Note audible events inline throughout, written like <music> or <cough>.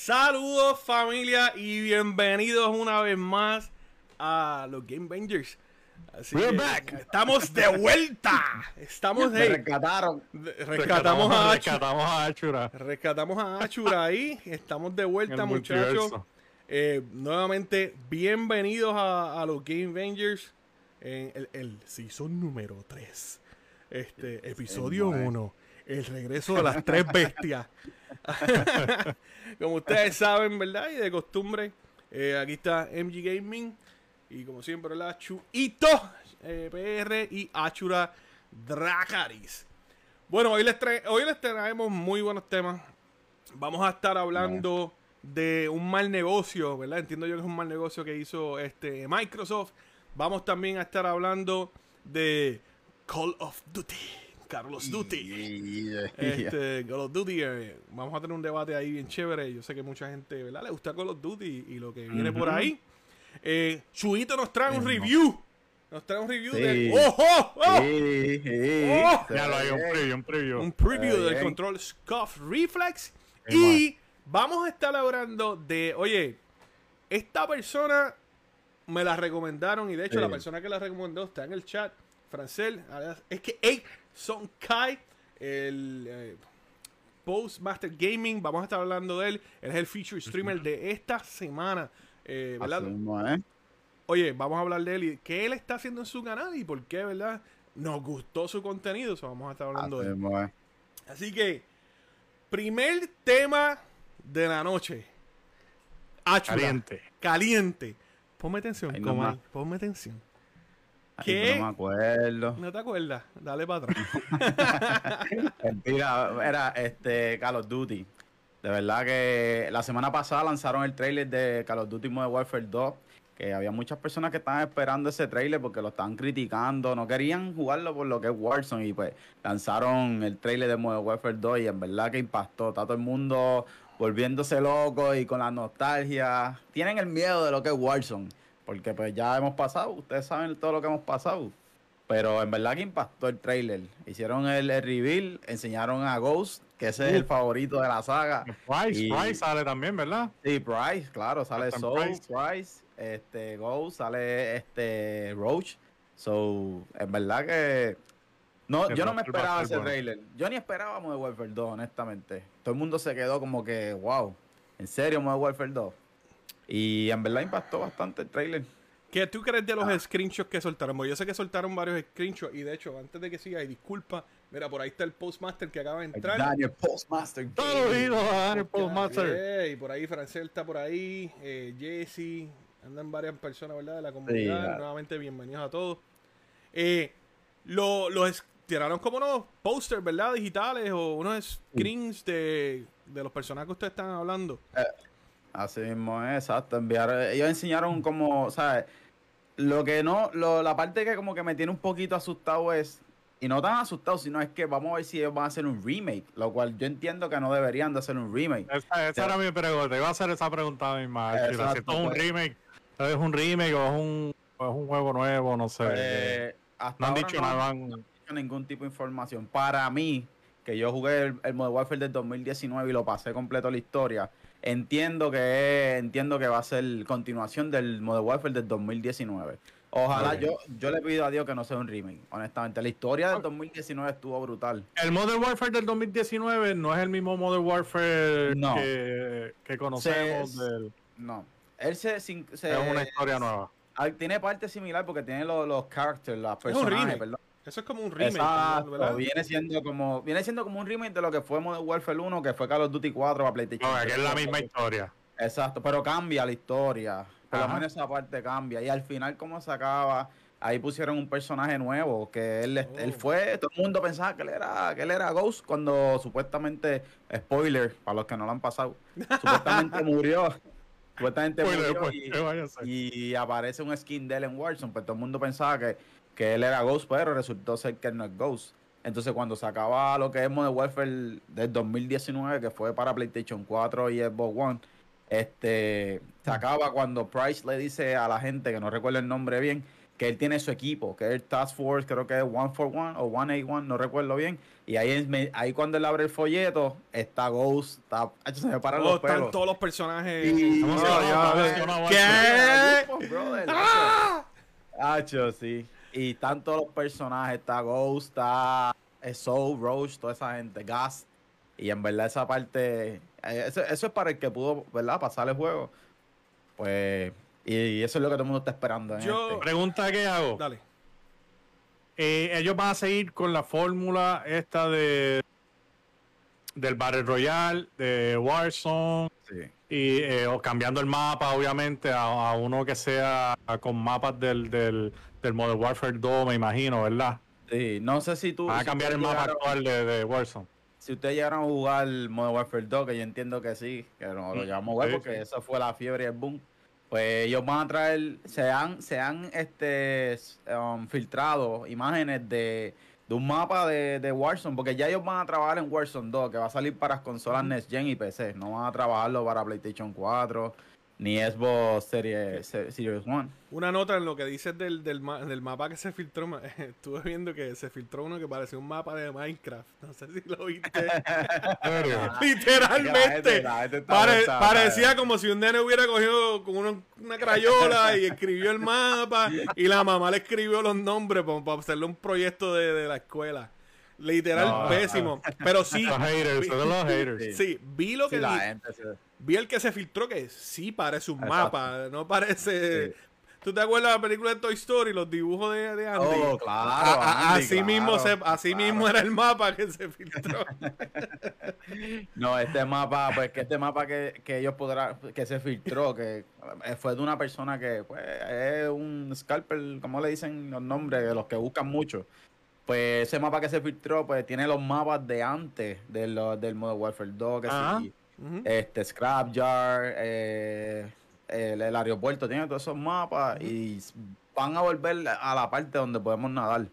Saludos familia y bienvenidos una vez más a los Game Bangers. Así We're que back. Estamos de vuelta. Estamos Me hey, rescataron. de- rescatamos a Achu. Rescatamos a Achura. Rescatamos a Achura ahí. Estamos de vuelta, El muchachos. Eh, nuevamente, bienvenidos a, a los Game Bangers en el, el season número 3. Este, episodio nueve. 1. El regreso de las tres bestias. <laughs> como ustedes saben, ¿verdad? Y de costumbre, eh, aquí está MG Gaming. Y como siempre, la Chuito eh, PR y Achura Dracaris. Bueno, hoy les, hoy les traemos muy buenos temas. Vamos a estar hablando de un mal negocio, ¿verdad? Entiendo yo que es un mal negocio que hizo este Microsoft. Vamos también a estar hablando de Call of Duty. Carlos Duty. Este, Call of Duty, eh, vamos a tener un debate ahí bien chévere. Yo sé que mucha gente, ¿verdad? Le gusta Call of Duty y lo que viene por ahí. Eh, Chuito nos trae un review. Nos trae un review Sí. de. ¡Ojo! ¡Oh! Sí. Oh. Ya lo hay, un preview, un preview. un preview del bien. control Scuff Reflex. Y vamos a estar hablando de, oye, esta persona me la recomendaron y de hecho la persona que la recomendó está en el chat, Francel, es que hey, Son Kai, el eh, Postmaster Gaming, vamos a estar hablando de él, él es el feature streamer de esta semana, eh, ¿verdad? Mismo, ¿eh? Oye, vamos a hablar de él y qué él está haciendo en su canal y por qué, ¿verdad? Nos gustó su contenido, vamos a estar hablando Así de él. mismo, ¿eh? Así que, primer tema de la noche. Achura, Caliente. Caliente. Ponme atención, nomás. Ponme atención. No me acuerdo. ¿No te acuerdas? Dale para atrás. <laughs> Mentira, era este Call of Duty. De verdad que la semana pasada lanzaron el trailer de Call of Duty Modern Warfare 2. Que había muchas personas que estaban esperando ese trailer porque lo estaban criticando. No querían jugarlo por lo que es Warzone. Y pues lanzaron el trailer de Modern Warfare 2 y en verdad que impactó. Está todo el mundo volviéndose loco y con la nostalgia. Tienen el miedo de lo que es Warzone. Porque pues ya hemos pasado. Ustedes saben todo lo que hemos pasado. Pero en verdad que impactó el trailer. Hicieron el, el reveal, enseñaron a Ghost, que ese es el favorito de la saga. Price, Y- Price sale también, ¿verdad? Sí, Price, claro, sale Captain Soul, Price. Price, este, Ghost, sale este Roach. So, en verdad que. No, El yo no me esperaba ese bueno. trailer. Yo ni esperaba Modern Warfare 2, honestamente. Todo el mundo se quedó como que, wow, ¿en serio Modern Warfare 2? Y en verdad impactó bastante el trailer. ¿Qué tú crees de los Ah. screenshots que soltaron? Porque yo sé que soltaron varios screenshots y de hecho, antes de que siga, y disculpa, mira, por ahí está el Postmaster que acaba de entrar. Daniel Postmaster. A Daniel Postmaster. Y por ahí Francel está por ahí, eh, Jesse, andan varias personas, ¿verdad? De la comunidad. claro. Nuevamente, bienvenidos a todos. Eh, lo- los tiraron como unos posters, ¿verdad? Digitales o unos screens de, de los personajes que ustedes están hablando. Así mismo es, exacto. Enviar, ellos enseñaron como, ¿sabes? Lo que no, lo- la parte que como que me tiene un poquito asustado es, y no tan asustado, sino es que vamos a ver si ellos van a hacer un remake, lo cual yo entiendo que no deberían de hacer un remake. Esa, esa era mi pregunta. Iba a hacer esa pregunta misma. Achura. Si Exacto, esto es un pues. remake, ¿es un remake o es un, o es un juego nuevo? No sé. Eh, hasta no han ahora dicho no, nada. no han- han dicho ningún tipo de información. Para mí, que yo jugué el, el Modern Warfare del 2019 y lo pasé completo la historia, entiendo que entiendo que va a ser continuación del Modern Warfare del 2019. Ojalá, yo, yo le pido a Dios que no sea un remake, honestamente. La historia del 2019 estuvo brutal. El Modern Warfare del 2019 no es el mismo Modern Warfare No. que, que conocemos. Se- del- No. Él se, sin- se- es una historia nueva. tiene parte similar porque tiene los, los characters, las un personajes, remake. perdón. Eso es como un remake, Exacto, ¿verdad? viene siendo como viene siendo como un remake de lo que fue Modern Warfare 1, que fue Call of Duty 4 para PlayStation. No, que es la 3. misma historia. Exacto, pero cambia la historia. Por lo menos esa parte cambia. Y al final, como se acaba, ahí pusieron un personaje nuevo, que él, Oh. él fue, todo el mundo pensaba que él era, que él era Ghost cuando supuestamente, spoiler, para los que no lo han pasado, <laughs> supuestamente murió. Supuestamente Spoiler, murió pues, y- y aparece un skin de él en Warzone, pues todo el mundo pensaba que, que él era Ghost, pero resultó ser que él no es Ghost. Entonces cuando se acaba lo que es Modern Warfare del 2019, que fue para PlayStation 4 y Xbox One, este, se acaba cuando Price le dice a la gente, que no recuerdo el nombre bien, que él tiene su equipo, que es el Task Force, creo que es 141 o 181, no recuerdo bien. Y ahí, ahí cuando él abre el folleto, está Ghost, está, se me paran Oh, los están pelos. todos los personajes. Y- No, ¿Qué? Brother, ¡Ah! Hacho, sí. Y están todos los personajes, está Ghost, está eh, Soul, Roach, toda esa gente, Gas. Y en verdad esa parte, eh, eso, eso es para el que pudo, ¿verdad? Pasar el juego. Pues, y, y eso es lo que todo el mundo está esperando. en Yo- este. Pregunta que hago. Dale. Eh, ellos van a seguir con la fórmula esta de del Battle Royale, de Warzone, Sí. Y eh, o cambiando el mapa, obviamente, a, a uno que sea con mapas del, del, del Modern Warfare 2, me imagino, ¿verdad? Sí, no sé si tú. Van a si cambiar el mapa llegaron- actual de, de Warzone. Si ustedes llegaron a jugar Modern Warfare 2, que yo entiendo que sí, que no lo Mm, llamamos sí, porque sí. eso fue la fiebre y el boom. Pues ellos van a traer, se han, se han este, um, filtrado imágenes de, de un mapa de, de Warzone, porque ya ellos van a trabajar en Warzone 2, que va a salir para las consolas Next Gen y PC. No van a trabajarlo para PlayStation 4 ni Xbox Series, Se- Series One. Una nota en lo que dices del, del, ma- del mapa que se filtró. <laughs> Estuve viendo que se filtró uno que parecía un mapa de Minecraft. No sé si lo viste. <laughs> ¿En serio? Literalmente. La gente está Pare- vuelta, parecía como si un nene hubiera cogido con uno- una crayola y escribió el mapa y la mamá le escribió los nombres para, hacerle un proyecto de, de la escuela. Literal, No, pésimo. Pero sí, Los haters, vi- los haters. sí, vi lo Sí, que la vi, gente se- vi el que se filtró que sí parece un Exacto. mapa, no parece... Sí. ¿Tú te acuerdas de la película de Toy Story, los dibujos de, de Andy? Oh, claro. A- a- Andy, así claro, mismo se, así claro. mismo era el mapa que se filtró. <laughs> No, este mapa, pues que este mapa que, que ellos podrán, que se filtró, que eh, fue de una persona que pues es un scalper, como le dicen los nombres, de los que buscan mucho. Pues ese mapa que se filtró, pues tiene los mapas de antes de lo- del Modern Warfare 2, que Ajá. Este Scrapyard, eh, el, el aeropuerto, tiene todos esos mapas y van a volver a la parte donde podemos nadar.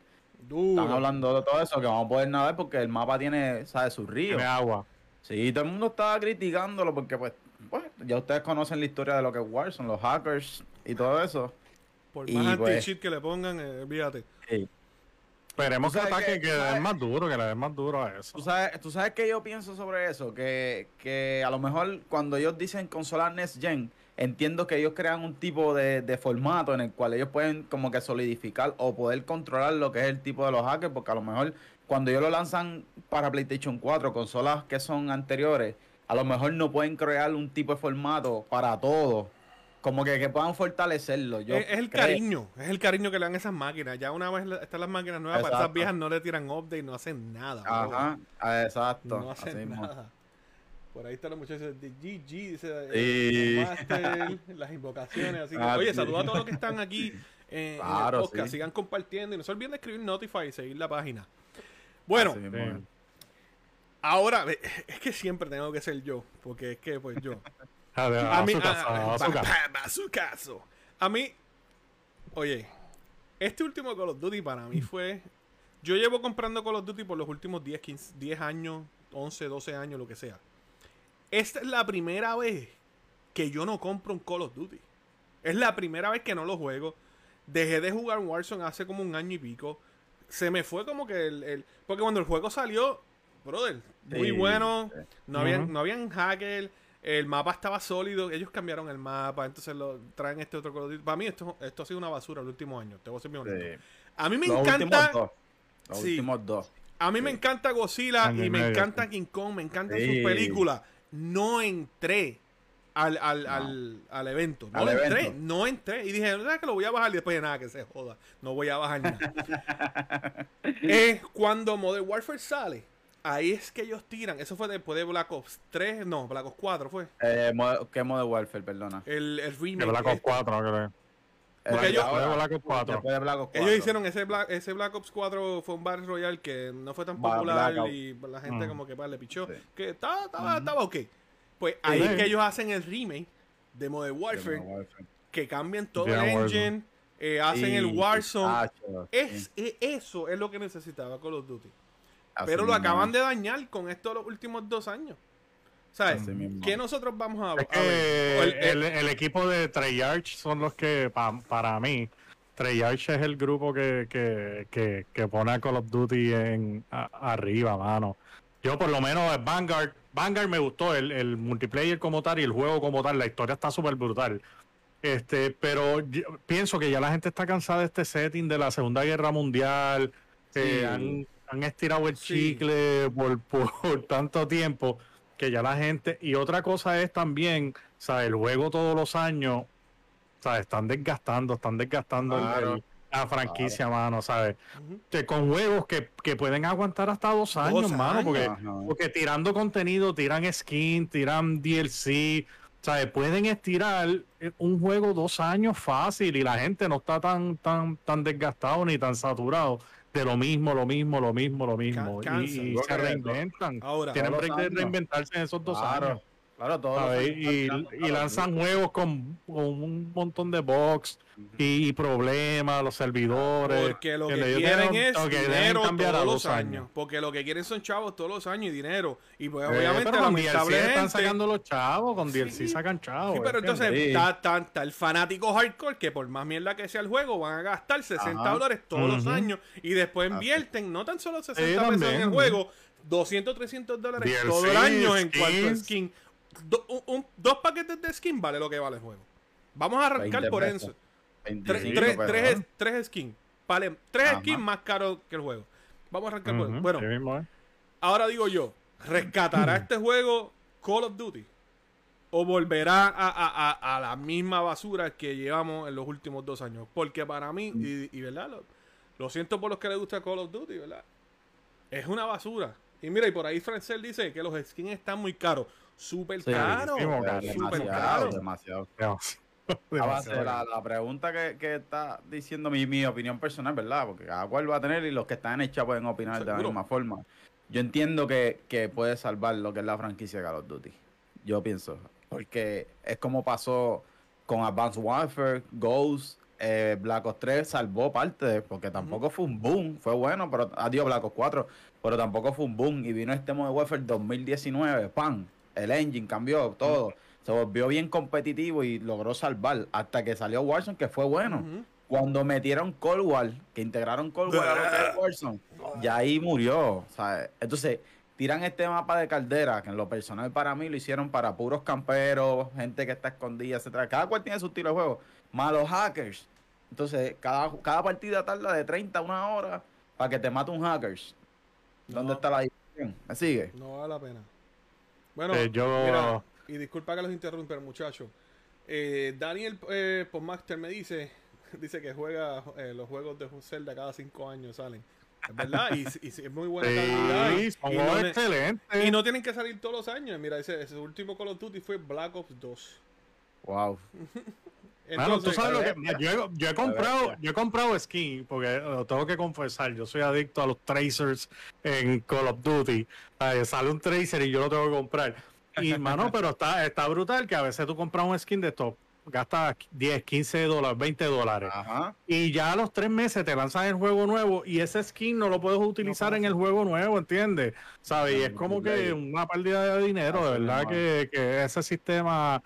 Duro. Están hablando de todo eso, que vamos a poder nadar porque el mapa tiene, ¿sabes? Sus ríos. Tiene agua. Sí, todo el mundo estaba criticándolo porque, pues, pues, ya ustedes conocen la historia de lo que es Warzone, los hackers y todo eso. Por Y, más pues- anti-cheat que le pongan, eh, olvídate. Sí. Esperemos que sabes ataque que- que le sabes- den más duro, que le den más duro a eso. ¿Tú sabes, ¿Tú sabes qué yo pienso sobre eso? Que, que a lo mejor cuando ellos dicen consola Next Gen, entiendo que ellos crean un tipo de, de formato en el cual ellos pueden como que solidificar o poder controlar lo que es el tipo de los hackers, porque a lo mejor cuando ellos lo lanzan para PlayStation 4, consolas que son anteriores, a lo mejor no pueden crear un tipo de formato para todo. Como que, que puedan fortalecerlo. Yo es, es el creo- cariño, es el cariño que le dan esas máquinas. Ya una vez están las máquinas nuevas, para esas viejas no le tiran update, no hacen nada. Ajá, exacto. No así hacen mismo. nada. Por ahí están los muchachos de GG, dice Sí. eh, Master, las invocaciones. Así que, <laughs> Ah, oye, sí. saludos a todos los que están aquí en Claro, el podcast. sí. Sigan compartiendo y no se olviden de escribir Notify y seguir la página. Bueno, Así mismo Sí. ahora, eh, es que siempre tengo que ser yo, porque es que, pues yo. A, ver, A a mí, su a- su caso. A mí, oye, este último Call of Duty para mí fue. Yo llevo comprando Call of Duty por los últimos 10, 15, 10 años, 11, 12 años, lo que sea. Esta es la primera vez que yo no compro un Call of Duty. Es la primera vez que no lo juego. Dejé de jugar Warzone hace como un año y pico. Se me fue como que el. el- porque cuando el juego salió, brother, muy Sí, bueno. No habían, Ujú. no habían hacker. El mapa estaba sólido. Ellos cambiaron el mapa. Entonces lo traen este otro Duty. Para mí, esto, esto ha sido una basura el último año. Te voy a ser bien honesto. Sí. A mí me Los encanta. últimos dos. Los Sí. últimos dos. A mí me encanta Godzilla y me encanta. King Kong, me encantan Sí. sus películas. No entré al, al, No. al, al evento. No Al entré, evento. no entré. Y dije, ¿sabes que lo voy a bajar? Y después de nada, que se joda. No voy a bajar nada. <laughs> es cuando Modern Warfare sale. Ahí es que ellos tiran. Eso fue después de Black Ops 3. No, Black Ops 4 fue. Eh, ¿Qué Modern Warfare, perdona? El, el remake. De Black Ops este. 4, creo que Porque Eh, ellos- Después de Black Ops 4. Después de Black Ops 4. Ellos hicieron ese Black, ese Black Ops 4 fue un Battle Royale que no fue tan popular Blackout. y la gente Mm. como que pues, le pichó. Sí. Que estaba, estaba, estaba ok. Pues ahí Sí. es que ellos hacen el remake de Modern Warfare, Modern Warfare. que cambian todo el engine, eh, hacen Sí, el Warzone. ah, es, sí. eso es lo que necesitaba Call of Duty. Así Pero lo mismo acaban de dañar con esto los últimos dos años. ¿Sabes? ¿Qué nosotros vamos a, Es a ver? O que el- el, el equipo de Treyarch son los que, pa- para mí, Treyarch es el grupo que, que, que, que pone a Call of Duty en a- arriba, mano. Yo por lo menos Vanguard, Vanguard me gustó el, el multiplayer como tal y el juego como tal, la historia está súper brutal. Este, pero yo pienso que ya la gente está cansada de este setting de la Segunda Guerra Mundial. eh, Sí. han, han estirado el Sí. chicle por, <laughs> tanto tiempo que ya la gente. Y otra cosa es también, ¿sabes? El juego todos los años, ¿sabes? Están desgastando, están desgastando Claro. el- la franquicia, mano, ¿sabes? Que con juegos que, que pueden aguantar hasta dos años, mano, porque, porque tirando contenido, tiran skin, tiran DLC, ¿sabes? Pueden estirar eh, un juego dos años fácil y la gente no está tan, tan, tan desgastado ni tan saturado de lo mismo, lo mismo, lo mismo, lo mismo. Y se reinventan. Ahora, Tienen break de reinventarse en esos dos Claro, años. Y, lanzan juegos con, con un montón de bugs y, problemas, los servidores. Porque lo que que le- quieren deben- es dinero cambiar todos dos los años. Porque lo que quieren son chavos todos los años y dinero. Y pues Eh, obviamente pero con DLC están lamentablemente... sacando los chavos, con DLC sacan chavos. Sí, pero entonces Sí. está, está- está el fanático hardcore que por más mierda que sea el juego van a gastar 60 Ajá. dólares todos los años y después invierten no tan solo 60 Sí, pesos en también, el ujú. juego, 200, 300 dólares DLC, todo el año en cuanto a skins. skin. Do- un- un- dos paquetes de skin vale lo que vale el juego. Vamos a arrancar 20 por pesos. eso. Tres, 25, tres, pero- tres, tres skins. Vale, tres Ajá. skins más caros que el juego. Vamos a arrancar por Ujú, eso. Bueno, ¿eh? Ahora digo yo, ¿rescatará <clears throat> este juego Call of Duty? ¿O volverá a, a- a- a la misma basura que llevamos en los últimos dos años? Porque para mí, y, y verdad, lo, lo siento por los que les gusta Call of Duty, ¿verdad? Es una basura. Y mira, y por ahí Francel dice que los skins están muy caros. Súper Sí, caro. demasiado, caro. demasiado. La, la pregunta que, que está diciendo mi, mi opinión personal, ¿verdad? Porque cada cual va a tener y los que están en el chat pueden opinar de la Seguro. misma forma. Yo entiendo que, que puede salvar lo que es la franquicia de Call of Duty. Yo pienso. Porque es como pasó con Advanced Warfare, Ghost, eh, Black Ops 3 salvó parte, de- porque tampoco fue un boom. Fue bueno, pero adiós Black Ops 4, pero tampoco fue un boom. Y vino este Modern Warfare 2019, ¡pam! El engine cambió todo. Se volvió bien competitivo y logró salvar hasta que salió Warzone, que fue bueno. Cuando metieron Cold War, que integraron Cold War a Warzone, ya ahí murió. ¿sabes? Entonces, tiran este mapa de caldera, que en lo personal para mí lo hicieron para puros camperos, gente que está escondida, etcétera. Cada cual tiene su estilo de juego. Malos hackers. Entonces, cada, cada partida tarda de 30 a una hora para que te mate un hackers. ¿Dónde No. está la? ¿Me sigue? No vale la pena. Bueno, Eh, yo- mira, y disculpa que los interrumpa, muchachos. Eh, Daniel eh, Podmaster me dice, <laughs> dice que juega eh, los juegos de Zelda cada cinco años salen. Es verdad, y, y es muy buena <laughs> calidad. Sí, y- son y, juegos no, ne- excelentes. y no tienen que salir todos los años. Mira, ese, ese último Call of Duty fue Black Ops 2. Wow. <laughs> Mano, tú Entonces, sabes lo que bestia. yo, he- yo he comprado, yo he comprado skin porque lo tengo que confesar, yo soy adicto a los tracers en Call of Duty. Eh, sale un tracer y yo lo tengo que comprar. Y <laughs> mano, pero está, está brutal que a veces tú compras un skin de esto, gastas 10, 15 dólares, 20 dólares. Ajá. Y ya a los tres meses te lanzan el juego nuevo y ese skin no lo puedes utilizar en el juego nuevo, ¿entiendes? ¿Sabes? Y es como que una pérdida de dinero, de verdad que, que ese sistema,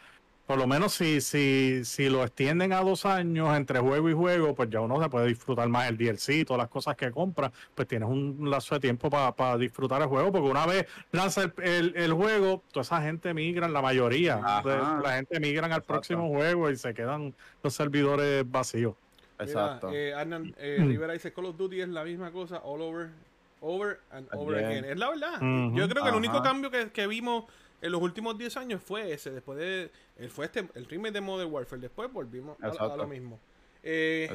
por lo menos si, si, si lo extienden a dos años entre juego y juego, pues ya uno se puede disfrutar más el DLC, todas las cosas que compra, pues tienes un lazo de tiempo para disfrutar el juego, porque una vez lanza el, el- el juego, toda esa gente migran, la mayoría de la gente migran al Exacto. próximo juego y se quedan los servidores vacíos. mira, Exacto. eh, Arnan eh, Mm. Rivera dice Call of Duty es la misma cosa all over, over and over Again. again. Es la verdad. Yo creo que el único cambio que, que vimos en los últimos 10 años fue ese. Después de. el- Fue este, el remake de Modern Warfare. Después volvimos a, lo mismo. Eh.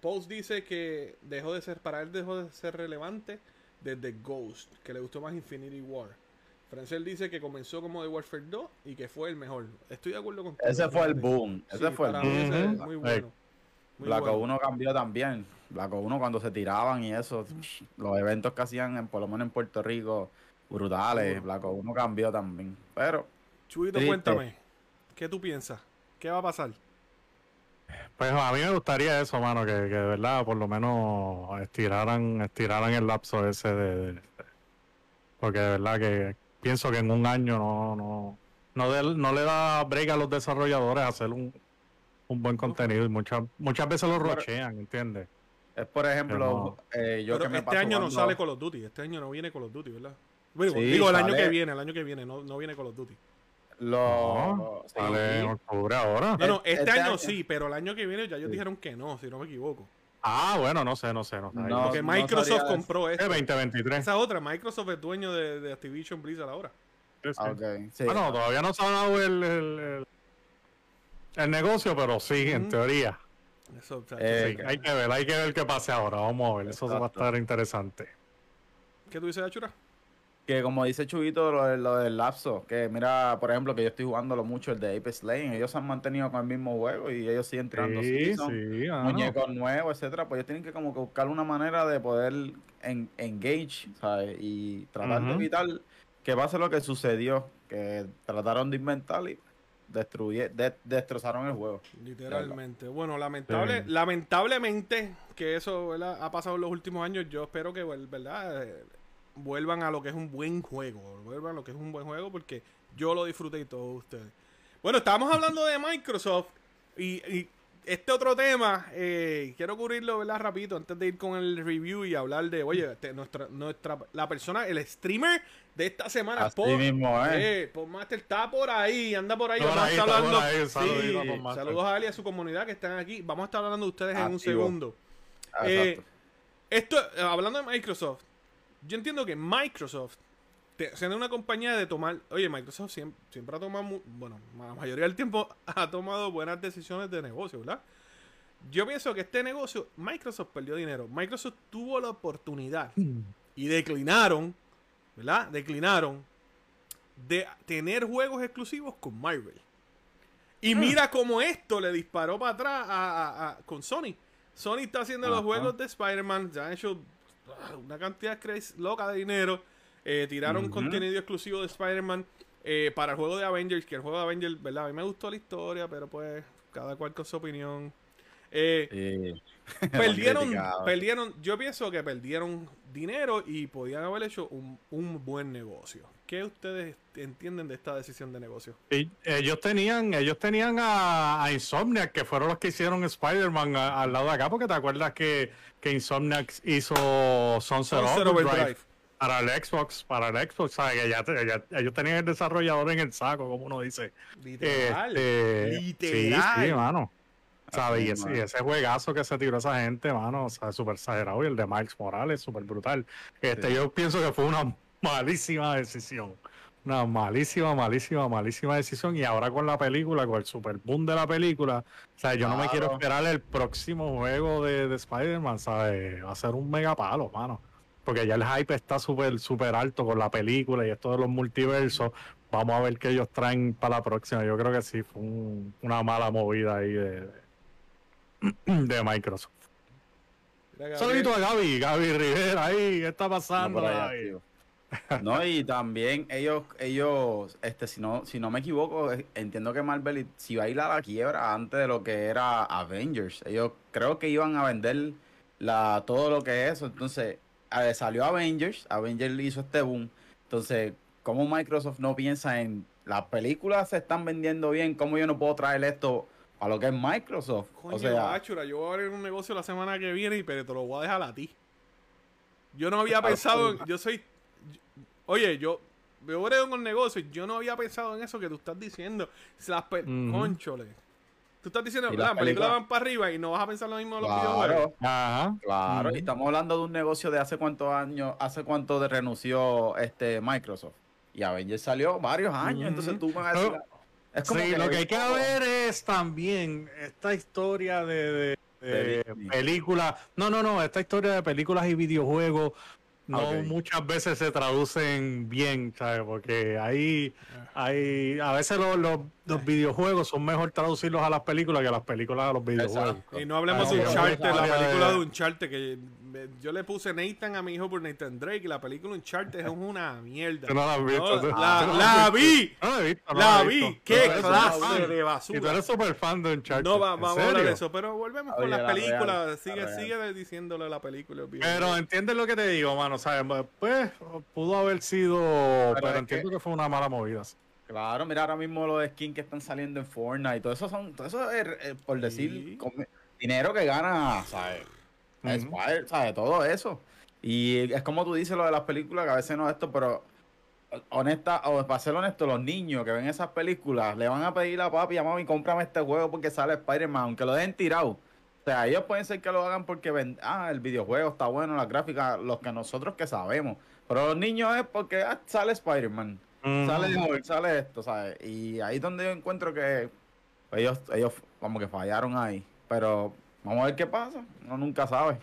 Post dice que dejó de ser, para él dejó de ser relevante desde Ghost, que le gustó más Infinity War. Francel dice que comenzó como de Warfare 2 y que fue el mejor. Estoy de acuerdo con Ese fue el boom. Ese fue el boom. ese es muy bueno. Muy Black bueno. Ops 1 cambió también. Black Ops 1 cuando se tiraban y eso, los eventos que hacían, en, por lo menos en Puerto Rico, brutales. Ops 1 cambió también. Pero, Chuito, Triste. cuéntame. ¿Qué tú piensas? ¿Qué va a pasar? Pues a mí me gustaría eso, mano, que, que de verdad por lo menos estiraran, estiraran el lapso ese de, de- porque de verdad que pienso que en un año no, no, no, de- no le da break a los desarrolladores a hacer un, un buen contenido y muchas muchas veces lo rochean, ¿entiendes? Es por ejemplo, eh, yo Pero que me este paso año no jugando- sale Call of Duty. Este año no viene Call of Duty, ¿verdad? Digo, Sí, digo, el año que viene, el año que viene, no, no viene Call of Duty. Los, No, sí. Sale en octubre ahora. No, no, Este este, año, año- sí, pero el año que viene ya ellos Sí. dijeron que no, si no me equivoco. Ah, bueno, no sé, no sé, no sé. No, Porque no Microsoft sabría compró Es esto. 2023. Esa otra, Microsoft es dueño de, de Activision Blizzard ahora. Ah, ok, sí. Bueno, todavía no se ha dado el, el, el- el negocio, pero sí, en teoría. Eso, o sea, Eh, Sí, hay que ver, hay que ver qué pase ahora. Vamos a ver, eso va a estar interesante. ¿Qué tú dices, Achura? Que como dice Chubito, lo, de- lo del lapso, que mira, por ejemplo, que yo estoy jugándolo mucho el de Apex Legends, ellos se han mantenido con el mismo juego y ellos siguen tirando Sí, season, sí, ah, muñecos nuevos, etcétera, pues ellos tienen que como que buscar una manera de poder en- engage, ¿sabes? Y tratar de evitar que pase lo que sucedió, que trataron de inventar y destruye, de- destrozaron el juego. Literalmente. Bueno, lamentable, Sí. lamentablemente que eso ¿verdad? ha pasado en los últimos años. Yo espero que ¿verdad? Vuelvan a lo que es un buen juego. Vuelvan a lo que es un buen juego porque yo lo disfruté y todos ustedes. Bueno, estábamos hablando de Microsoft y, y este otro tema, eh, quiero cubrirlo ¿verdad? rapidito antes de ir con el review y hablar de, oye, este, nuestra, nuestra, la persona, el streamer de esta semana, Así Paul- mismo, ¿eh? eh, Paul Master está por ahí, anda por ahí. Vamos a estar hablando. ahí, un saludito Sí, a saludos a él y a su comunidad que están aquí. Vamos a estar hablando de ustedes en un segundo. Ah, Eh. Esto, hablando de Microsoft, yo entiendo que Microsoft, siendo una compañía de tomar, oye, Microsoft siempre, siempre ha tomado, bueno, la mayoría del tiempo <laughs> ha tomado buenas decisiones de negocio, ¿verdad? Yo pienso que este negocio, Microsoft perdió dinero. Microsoft tuvo la oportunidad y declinaron, ¿verdad? Declinaron de tener juegos exclusivos con Marvel. Y mira cómo esto le disparó para atrás a, a- a- con Sony. Sony está haciendo los juegos de Spider-Man, ya han hecho ah, <laughs> una cantidad loca de dinero. Eh, tiraron contenido exclusivo de Spider-Man eh, para el juego de Avengers, que el juego de Avengers, ¿verdad? A mí me gustó la historia, pero pues cada cual con su opinión. Eh, <laughs> <laughs> Sí. perdieron, perdieron, yo pienso que perdieron dinero y podían haber hecho un, un buen negocio. ¿Qué ustedes entienden de esta decisión de negocio? Y ellos tenían, ellos tenían a, a Insomniac, que fueron los que hicieron Spider-Man al lado de acá, porque te acuerdas que, que Insomniac hizo Sunset, Sunset Overdrive, Overdrive. para el Xbox, para el Xbox, ¿sabes? Que ya, te- ya- ellos tenían el desarrollador en el saco, como uno dice. Literal. Este, literal. Sí, sí, mano. ¿Sabes? Y ese, y juegazo que se tiró esa gente, mano, o sea, súper exagerado. Y el de Miles Morales, súper brutal. Este, Sí. Yo pienso que fue una malísima decisión. Una malísima, malísima, malísima decisión. Y ahora con la película, con el super boom de la película, o sea, yo no me quiero esperar el próximo juego de, de Spider-Man, ¿sabes? Va a ser un mega palo, mano. Porque ya el hype está súper, súper alto con la película y esto de los multiversos. Vamos a ver qué ellos traen para la próxima. Yo creo que sí, fue un- una mala movida ahí de, <clears throat> de Microsoft. Saludito a Gaby, Gaby Rivera ahí, ¿qué está pasando? Gaby? <laughs> No, y también ellos, ellos, este, si no, si no me equivoco, eh, entiendo que Marvel si va a ir a la quiebra antes de lo que era Avengers. Ellos creo que iban a vender la, todo lo que es eso. Entonces, eh, salió Avengers, Avengers hizo este boom. Entonces, ¿cómo Microsoft no piensa en las películas se están vendiendo bien? ¿Cómo yo no puedo traer esto a lo que es Microsoft? Coño, o sea, Bachura, yo voy a abrir un negocio la semana que viene, y pero te lo voy a dejar a ti. Yo no había <laughs> Ah, pensado, en- pues. yo soy, oye, yo, yo brego con negocios, yo no había pensado en eso que tú estás diciendo. Las pe-. Conchole. Tú estás diciendo, las las películas van para arriba y no vas a pensar lo mismo de los videojuegos. claro. Ajá. Claro, y estamos hablando de un negocio de hace cuántos años, hace cuánto de renunció este Microsoft. Y Avengers salió varios años, entonces tú me vas a decir. Es como Sí, que lo que hay que ver es también esta historia de, películas. No, no, no, esta historia de películas y videojuegos no muchas veces se traducen bien, ¿sabes? Porque ahí, hay, a veces los, los, los videojuegos son mejor traducirlos a las películas que a las películas a los videojuegos. Exacto. Y no hablemos de Uncharted, la película de Uncharted, que me- yo le puse Nathan a mi hijo por Nathan Drake, y la película Uncharted es una mierda. No la has visto, No, tú- la, la vi, No la he visto, no la he vi, visto. qué clase de fan. Y tú basura. eres súper fan de Uncharted. No, va- ¿en vamos a hablar de eso, pero volvemos Oye, con las la real, películas. la sigue, real. sigue diciéndole la película. el Pero entiendes lo que te digo, mano, ¿sabes? Pues pudo haber sido, pero, entiendo que- que... fue una mala movida. Claro, mira ahora mismo los skins que están saliendo en Fortnite, todo eso son, todo eso es, eh, por decir, Sí. dinero que gana, ¿sabes? Ujú. Spire, ¿sabes? Todo eso. Y es como tú dices lo de las películas, que a veces no es esto, pero honesta, o para ser honesto, los niños que ven esas películas le van a pedir a papi y a mami, cómprame este juego porque sale Spider-Man, aunque lo dejen tirado. O sea, ellos pueden ser que lo hagan porque ven, ah, el videojuego está bueno, las gráficas, los que nosotros que sabemos. Pero los niños es porque ah, sale Spider-Man, Sale Hulk, sale esto, ¿sabes? Y ahí es donde yo encuentro que ellos, ellos como que fallaron ahí. Pero vamos a ver qué pasa, uno nunca sabe.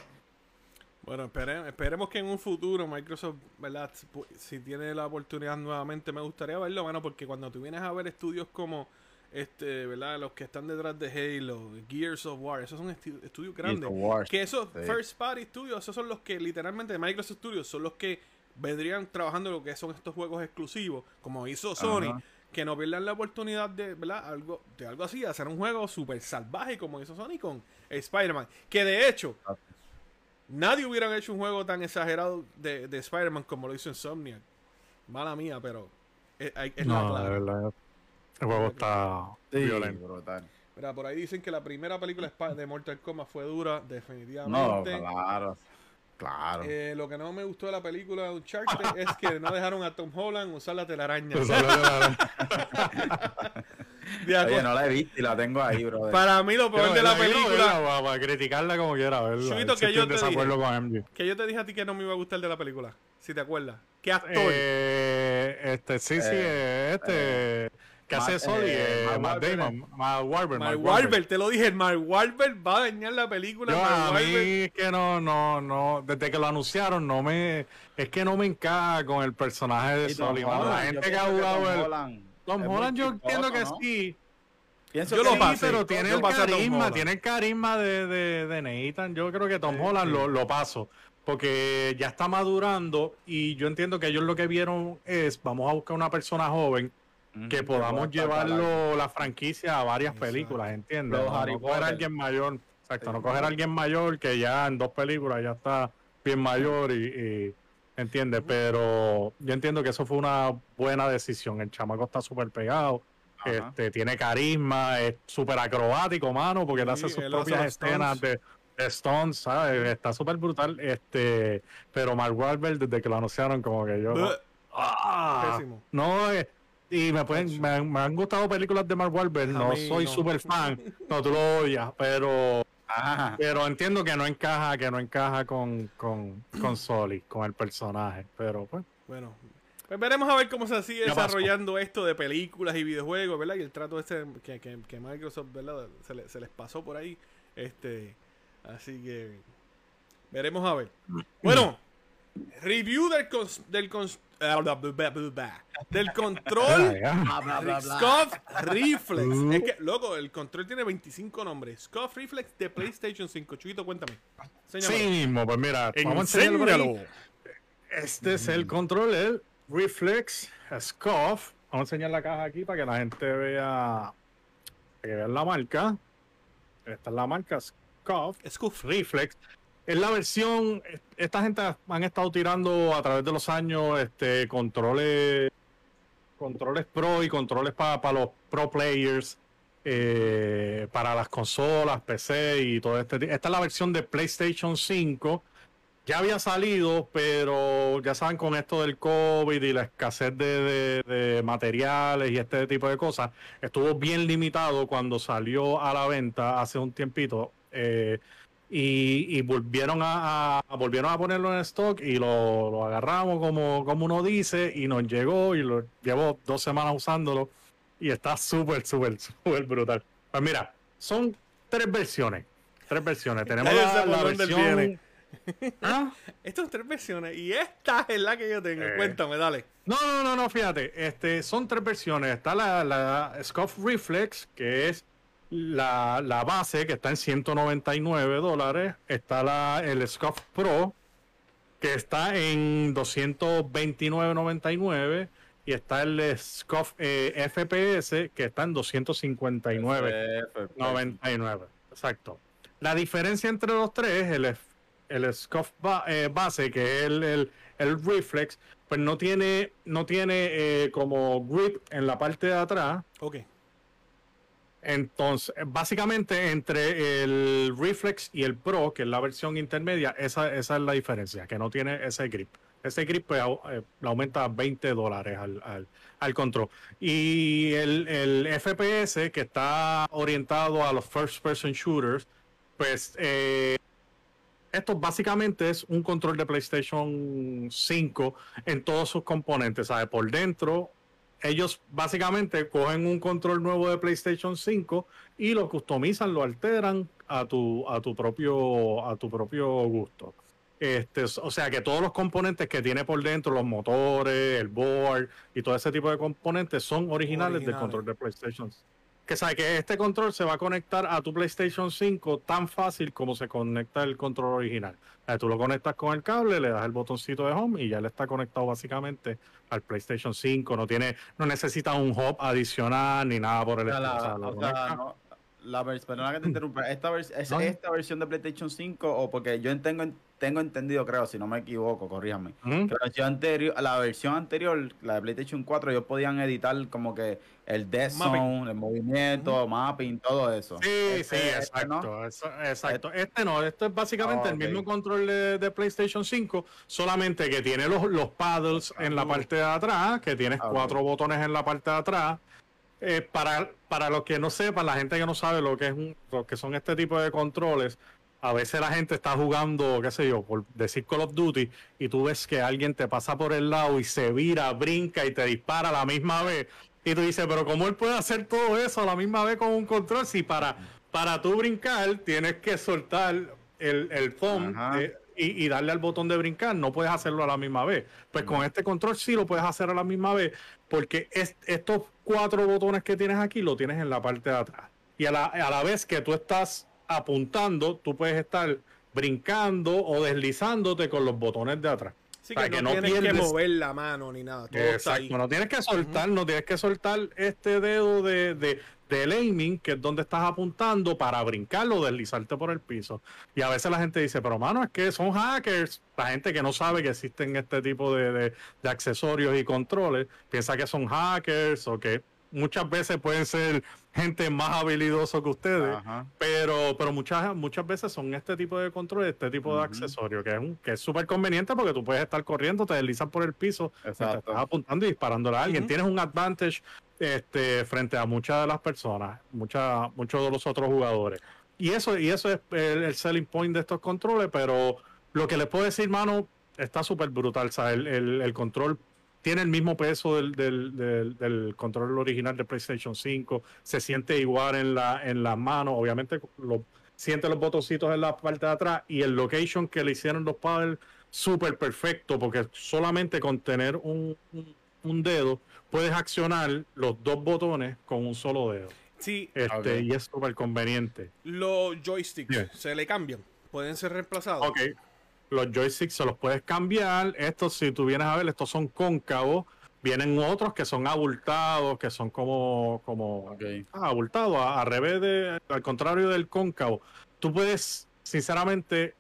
Bueno, espere- esperemos que en un futuro Microsoft, ¿verdad? Si tiene la oportunidad nuevamente, me gustaría verlo, bueno, porque cuando tú vienes a ver estudios como, este, ¿verdad? Los que están detrás de Halo, Gears of War, esos son estu- estudios grandes. Que esos Sí. First Party Studios, esos son los que literalmente Microsoft Studios son los que vendrían trabajando lo que son estos juegos exclusivos, como hizo Sony, Ajá. que no pierdan la oportunidad de, ¿verdad? Algo, de algo así, hacer un juego súper salvaje como hizo Sony con Spider-Man. Que de hecho, nadie hubiera hecho un juego tan exagerado de, de Spider-Man como lo hizo Insomniac. Mala mía, pero es, la No, de verdad. El juego está Sí, violento. brutal. Mira, por ahí dicen que la primera película de Mortal Kombat fue dura, No, definitivamente. claro. Claro. Eh, lo que no me gustó de la película de Uncharted es que no dejaron a Tom Holland usar la telaraña. De. Oye, no la he visto y la tengo ahí, bro. Para mí lo peor de la película, verla Para, para criticarla como quiera verla. Chuito, Si que yo te dije. con MJ. que yo te dije a ti que no me iba a gustar de la película, si te acuerdas. ¿Qué actor? Eh, este, sí, sí, Eh, este. ¿Qué hace Soli? eh, Eh, Mark Matt Damon. Mark Wahlberg. Mark Wahlberg, te lo dije, el Mark Wahlberg va a dañar la película. Yo, Mark a mí es que no, no, no, desde que lo anunciaron, no me, es que no me encaja con el personaje de mano. La gente que ha jugado Tom el Holland Tom Holland, yo entiendo que sí. Pienso Yo que lo sí, pasé, pero tiene el carisma, tiene el carisma de, de, de Nathan. Yo creo que Tom Sí, Holland sí. Lo, lo paso. Porque ya está madurando y yo entiendo que ellos lo que vieron es, vamos a buscar una persona joven Que podamos llevarlo la franquicia a varias Exacto. películas, ¿entiendes? Los No, Harry no coger a alguien mayor, exacto, Sí. no coger a alguien mayor que ya en dos películas ya está bien mayor y, y- ¿entiendes? Pero yo entiendo que eso fue una buena decisión. El chamaco está súper pegado, Ajá. este, tiene carisma, es súper acrobático, mano, porque él Sí, hace sus él propias escenas de, de Stones, ¿sabes? Está súper brutal, este, pero Mark Wahlberg desde que lo anunciaron como que yo... ¡Ah! Pésimo. No, eh, y me, pueden, me, han- me han gustado películas de Mark Wahlberg, no mí soy no. súper fan, <laughs> no, tú lo odias, pero, Ajá. pero entiendo que no encaja, que no encaja con, con, con Soli, con el personaje, pero pues, Bueno, pues veremos a ver cómo se sigue Ya pasó. desarrollando esto de películas y videojuegos, ¿verdad? Y el trato ese que, que, que Microsoft, ¿verdad? Se, le- se les pasó por ahí. Este, así que veremos a ver. Bueno, review del cons- del cons- ah, del control bla. Scuff Reflex. Uh. Es que, loco, el control tiene 25 nombres. Scuff Reflex de PlayStation 5. Chuito, cuéntame. Sí mismo, pues mira, vamos a. Este es el control, el Reflex Scuff. Vamos a enseñar la caja aquí para que la gente vea, para que vean la marca. Esta es la marca Scuff. Scuff. Reflex. Es la versión, esta gente han estado tirando a través de los años este controles controles pro y controles para los pro players eh, para las consolas, PC y todo este Esta es la versión de PlayStation 5. Ya había salido, pero ya saben con esto del COVID y la escasez de materiales y este tipo de cosas, estuvo bien limitado cuando salió a la venta hace un tiempito. eh, y, y volvieron a, a- volvieron a ponerlo en stock y lo, lo agarramos como, como uno dice y nos llegó y lo llevo dos semanas usándolo y está súper, súper, <laughs> súper brutal. Pues mira, son tres versiones. Tres versiones. Tenemos la, versión... <laughs> ¿Ah? <laughs> Estas son tres versiones y esta es la que yo tengo. Eh. Cuéntame, dale. No, no, no, no, fíjate. Este, son tres versiones. Está la, la Scuff Reflex, que es la, la base, que está en 199 dólares. Está la, el Scuff Pro, que está en 229.99. Y está el Scuff eh, FPS, que está en 259. Perfecto. 99, exacto. La diferencia entre los tres, el, el ba- eh, base, que es el, el, Reflex, pues no tiene, no tiene eh, como grip en la parte de atrás. Ok. Entonces, básicamente entre el Reflex y el Pro, que es la versión intermedia, esa, es la diferencia, que no tiene ese grip. Ese grip pues, eh, le aumenta 20 dólares al, al, control. Y el, FPS, que está orientado a los first person shooters, pues eh, esto básicamente es un control de PlayStation 5 en todos sus componentes, ¿sabes? Por dentro, ellos básicamente cogen un control nuevo de PlayStation 5 y lo customizan, lo alteran a tu, a tu propio, a tu propio gusto. Este, o sea que todos los componentes que tiene por dentro, los motores, el board y todo ese tipo de componentes son originales, del control de PlayStation. Que sabe que este control se va a conectar a tu PlayStation 5 tan fácil como se conecta el control original. O sea, tú lo conectas con el cable, le das el botoncito de home y ya le está conectado básicamente al PlayStation 5. No tiene, no necesita un hub adicional ni nada por el estilo. O la, o sea, no, la perdona que te interrumpa, esta vers- ¿es No. esta versión de PlayStation 5 o porque yo tengo, tengo entendido, creo, si no me equivoco, corríjame, la versión anterior, la versión anterior, la de PlayStation 4, ellos podían editar como que el death zone, el movimiento, mapping, todo eso. Sí, Este- sí, este no. exacto, eso- exacto. Este no, esto es básicamente el mismo control de, de PlayStation 5, solamente que tiene los, los paddles en la parte de atrás, que tienes cuatro botones en la parte de atrás. Eh, para, para los que no sepan, la gente que no sabe lo que es un- lo que son este tipo de controles, a veces la gente está jugando, qué sé yo, por decir Call of Duty, y tú ves que alguien te pasa por el lado y se vira, brinca y te dispara a la misma vez. Y tú dices, pero ¿cómo él puede hacer todo eso a la misma vez con un control? Si para, para tú brincar tienes que soltar el, el thumb eh, y, y darle al botón de brincar, no puedes hacerlo a la misma vez. Pues con este control sí lo puedes hacer a la misma vez, porque es- estos cuatro botones que tienes aquí lo tienes en la parte de atrás. Y a la, a la vez que tú estás apuntando, tú puedes estar brincando o deslizándote con los botones de atrás. Para que, que no, no tienes que mover la mano ni nada. Todo está ahí. Exacto, no tienes que soltar, no tienes que soltar este dedo de, de, del aiming, que es donde estás apuntando, para brincarlo o deslizarte por el piso. Y a veces la gente dice, pero mano, es que son hackers. La gente que no sabe que existen este tipo de, de- de accesorios y controles, piensa que son hackers o que muchas veces pueden ser gente más habilidosa que ustedes. Ajá. Pero, pero muchas, muchas veces son este tipo de controles, este tipo de Ujú. accesorios, que es un- que es súper conveniente porque tú puedes estar corriendo, te deslizan por el piso, Exacto. estás apuntando y disparándole a alguien. Tienes un advantage este, frente a muchas de las personas, muchas, muchos de los otros jugadores. Y eso, y eso es el, el selling point de estos controles, pero lo que les puedo decir, mano, está súper brutal. O sea, el, el- el control tiene el mismo peso del, del, del- del control original de PlayStation 5, se siente igual en la en las manos, obviamente lo, siente los botoncitos en la parte de atrás y el location que le hicieron los padres súper perfecto porque solamente con tener un, un- un dedo puedes accionar los dos botones con un solo dedo. Sí, Este. Y es súper conveniente. los joysticks se le cambian. Pueden ser reemplazados. Ok. Los joysticks se los puedes cambiar. Estos, si tú vienes a ver, estos son cóncavos. Vienen otros que son abultados, que son como, como Ok. ah, abultados, al revés de, al contrario del cóncavo. Tú puedes, sinceramente,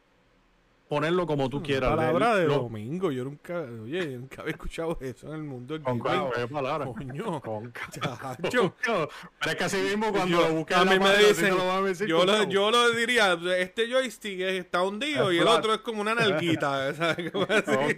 ponerlo como tú quieras. Palabra de Lo- domingo. Yo nunca, oye, yo nunca había escuchado eso en el mundo del. ¿qué palabra? Coño. <laughs> <laughs> Chacho. Pero es que así mismo cuando Yo- lo buscas a la mí me dicen, te lo van a decir yo, lo, yo lo diría, este joystick está hundido Es y el otro es como una nalguita. <laughs> ¿sabes? Como así.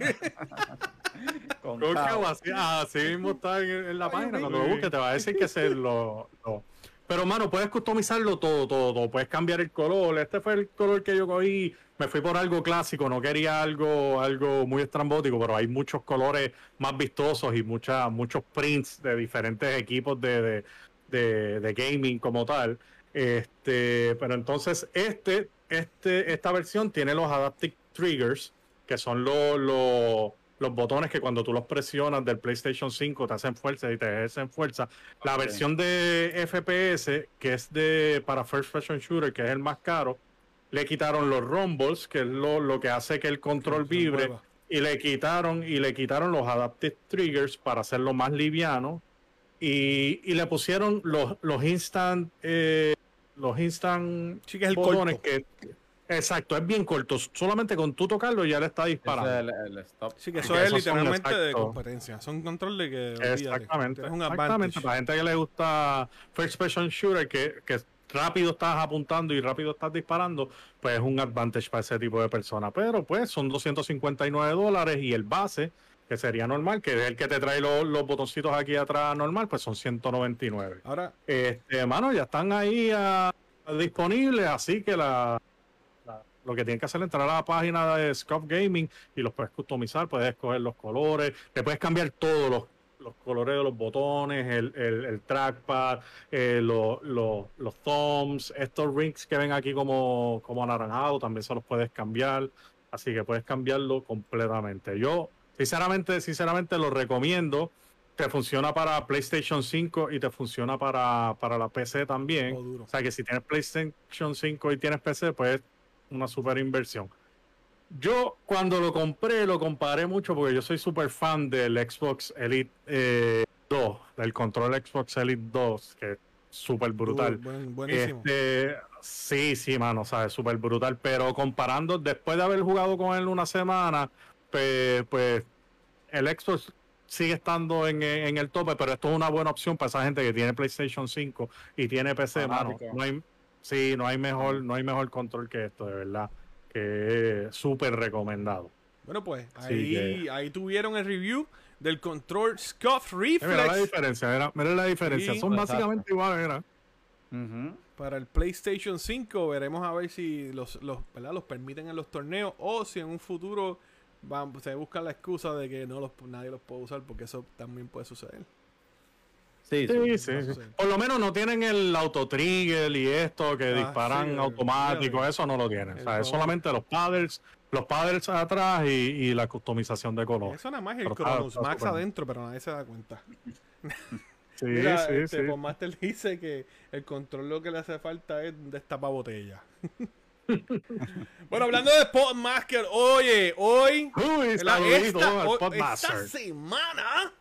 Con Cóncavo, cabo. así, así mismo está en, en la Ay, página. Cuando lo busques te va a decir que se lo, lo- Pero, mano, puedes customizarlo todo, todo, todo. Puedes cambiar el color. Este fue el color que yo cogí. Me fui por algo clásico. No quería algo, algo muy estrambótico, pero hay muchos colores más vistosos y mucha, muchos prints de diferentes equipos de, de, de- gaming como tal. Este, pero entonces, este, este, esta versión tiene los Adaptive Triggers, que son los, los botones que cuando tú los presionas del PlayStation 5 te hacen fuerza y te ejercen fuerza. La versión de FPS, que es de para First Person Shooter, que es el más caro, le quitaron los rumbles, que es lo, lo que hace que el control vibre, y le quitaron, y le quitaron los Adaptive Triggers para hacerlo más liviano. Y, y le pusieron los, los instant eh, los instant Sí, que es el botones corto. que Exacto, es bien corto. Solamente con tú tocarlo ya le está disparando. Ese es el, el stop. Sí, que eso es literalmente de competencia. Son control de que. olvídate, Exactamente. tienes un Exactamente. Para gente que le gusta First Person Shooter, que, que rápido estás apuntando y rápido estás disparando, pues es un advantage para ese tipo de personas. Pero pues son 259 dólares y el base, que sería normal, que es el que te trae los, los botoncitos aquí atrás normal, pues son 199. Ahora, Este, mano, ya están ahí ah, disponibles, así que la- lo que tienen que hacer es entrar a la página de Scope Gaming y los puedes customizar, puedes escoger los colores, le puedes cambiar todos los, los colores de los botones, el, el, el trackpad, eh, lo- lo- los thumbs, estos rings que ven aquí como, como anaranjado, también se los puedes cambiar, así que puedes cambiarlo completamente. Yo, sinceramente, sinceramente lo recomiendo. Te funciona para PlayStation 5 y te funciona para, para la PC también. Oh. O sea que si tienes PlayStation 5 y tienes PC, pues una super inversión. Yo cuando lo compré lo comparé mucho porque yo soy súper fan del Xbox Elite eh, 2, del control Xbox Elite 2, que es súper brutal. buen- buenísimo. Este, sí, sí, mano, sabes, súper brutal. Pero comparando, después de haber jugado con él una semana, pues, pues el Xbox sigue estando en, en el tope, pero esto es una buena opción para esa gente que tiene PlayStation 5 y tiene PC, mano. No hay, sí, no hay mejor, no hay mejor control que esto, de verdad. Que es súper recomendado. Bueno, pues Sí, ahí, que- ahí tuvieron el review del control Scuff Eh, Mira la Reflex diferencia, mira, mira la diferencia. Sí, Son exacto. básicamente iguales, mira. Para el PlayStation 5. Veremos a ver si los, los, ¿verdad? los permiten en los torneos o si en un futuro van, se busca la excusa de que no los, nadie los puede usar porque eso también puede suceder. Sí, Sí, sí. Por lo menos no tienen el autotrigger y esto que Ah, disparan sí, automático, eso no lo tienen. O sea, es solamente los paddles, los paddles atrás y, y la customización de color. Eso nada más es el Chronos está Max adentro, pero nadie se da cuenta. <laughs> Sí, Mira, sí, este, sí. Master dice que el control lo que le hace falta es un destapabotella. <laughs> bueno, hablando de Podmaster, oye, hoy, Uy, la- esta, esta semana,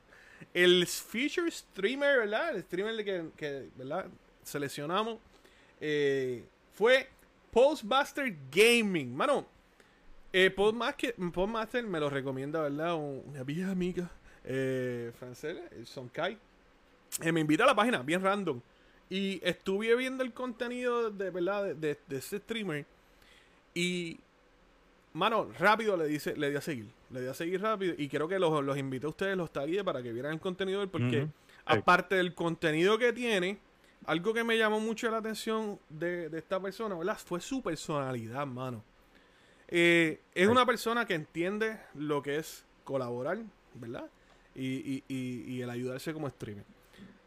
el feature streamer, ¿verdad? El streamer que, seleccionamos eh, fue Postmaster Gaming. Mano, eh, Podmaster, Podmaster me lo recomienda, ¿verdad? Un- Una vieja amiga eh, francesa, Sonkai. Eh, me invita a la página, bien random. Y estuve viendo el contenido de, ¿verdad? De, de ese streamer. Y, mano, rápido le dice, le di a seguir. Le di a seguir rápido. Y creo que los, los invité a ustedes, los tagué para que vieran el contenido. Porque, Ujú. aparte del contenido que tiene, algo que me llamó mucho la atención de, de esta persona, ¿verdad? Fue su personalidad, mano. Eh, es una persona que entiende lo que es colaborar, ¿verdad? Y, y- y- y el ayudarse como streamer.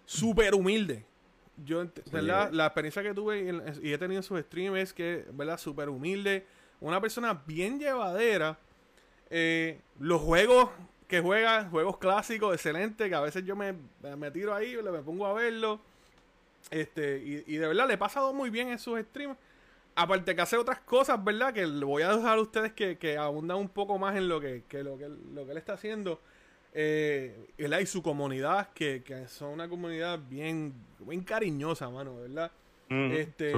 Súper humilde. Yo, Sí. ¿verdad? La experiencia que tuve en- y he tenido en sus streams es que, ¿verdad? Súper humilde. Una persona bien llevadera. Eh, los juegos que juega, juegos clásicos, excelentes, que a veces yo me, me tiro ahí, me pongo a verlo. Este, y, y de verdad le he pasado muy bien en sus streams. Aparte que hace otras cosas, ¿verdad? Que le voy a dejar a ustedes que, que abundan un poco más en lo que, que lo, que, lo que él está haciendo. Eh, ¿verdad? Y su comunidad, que, que son una comunidad bien, bien cariñosa, mano, ¿verdad? Este.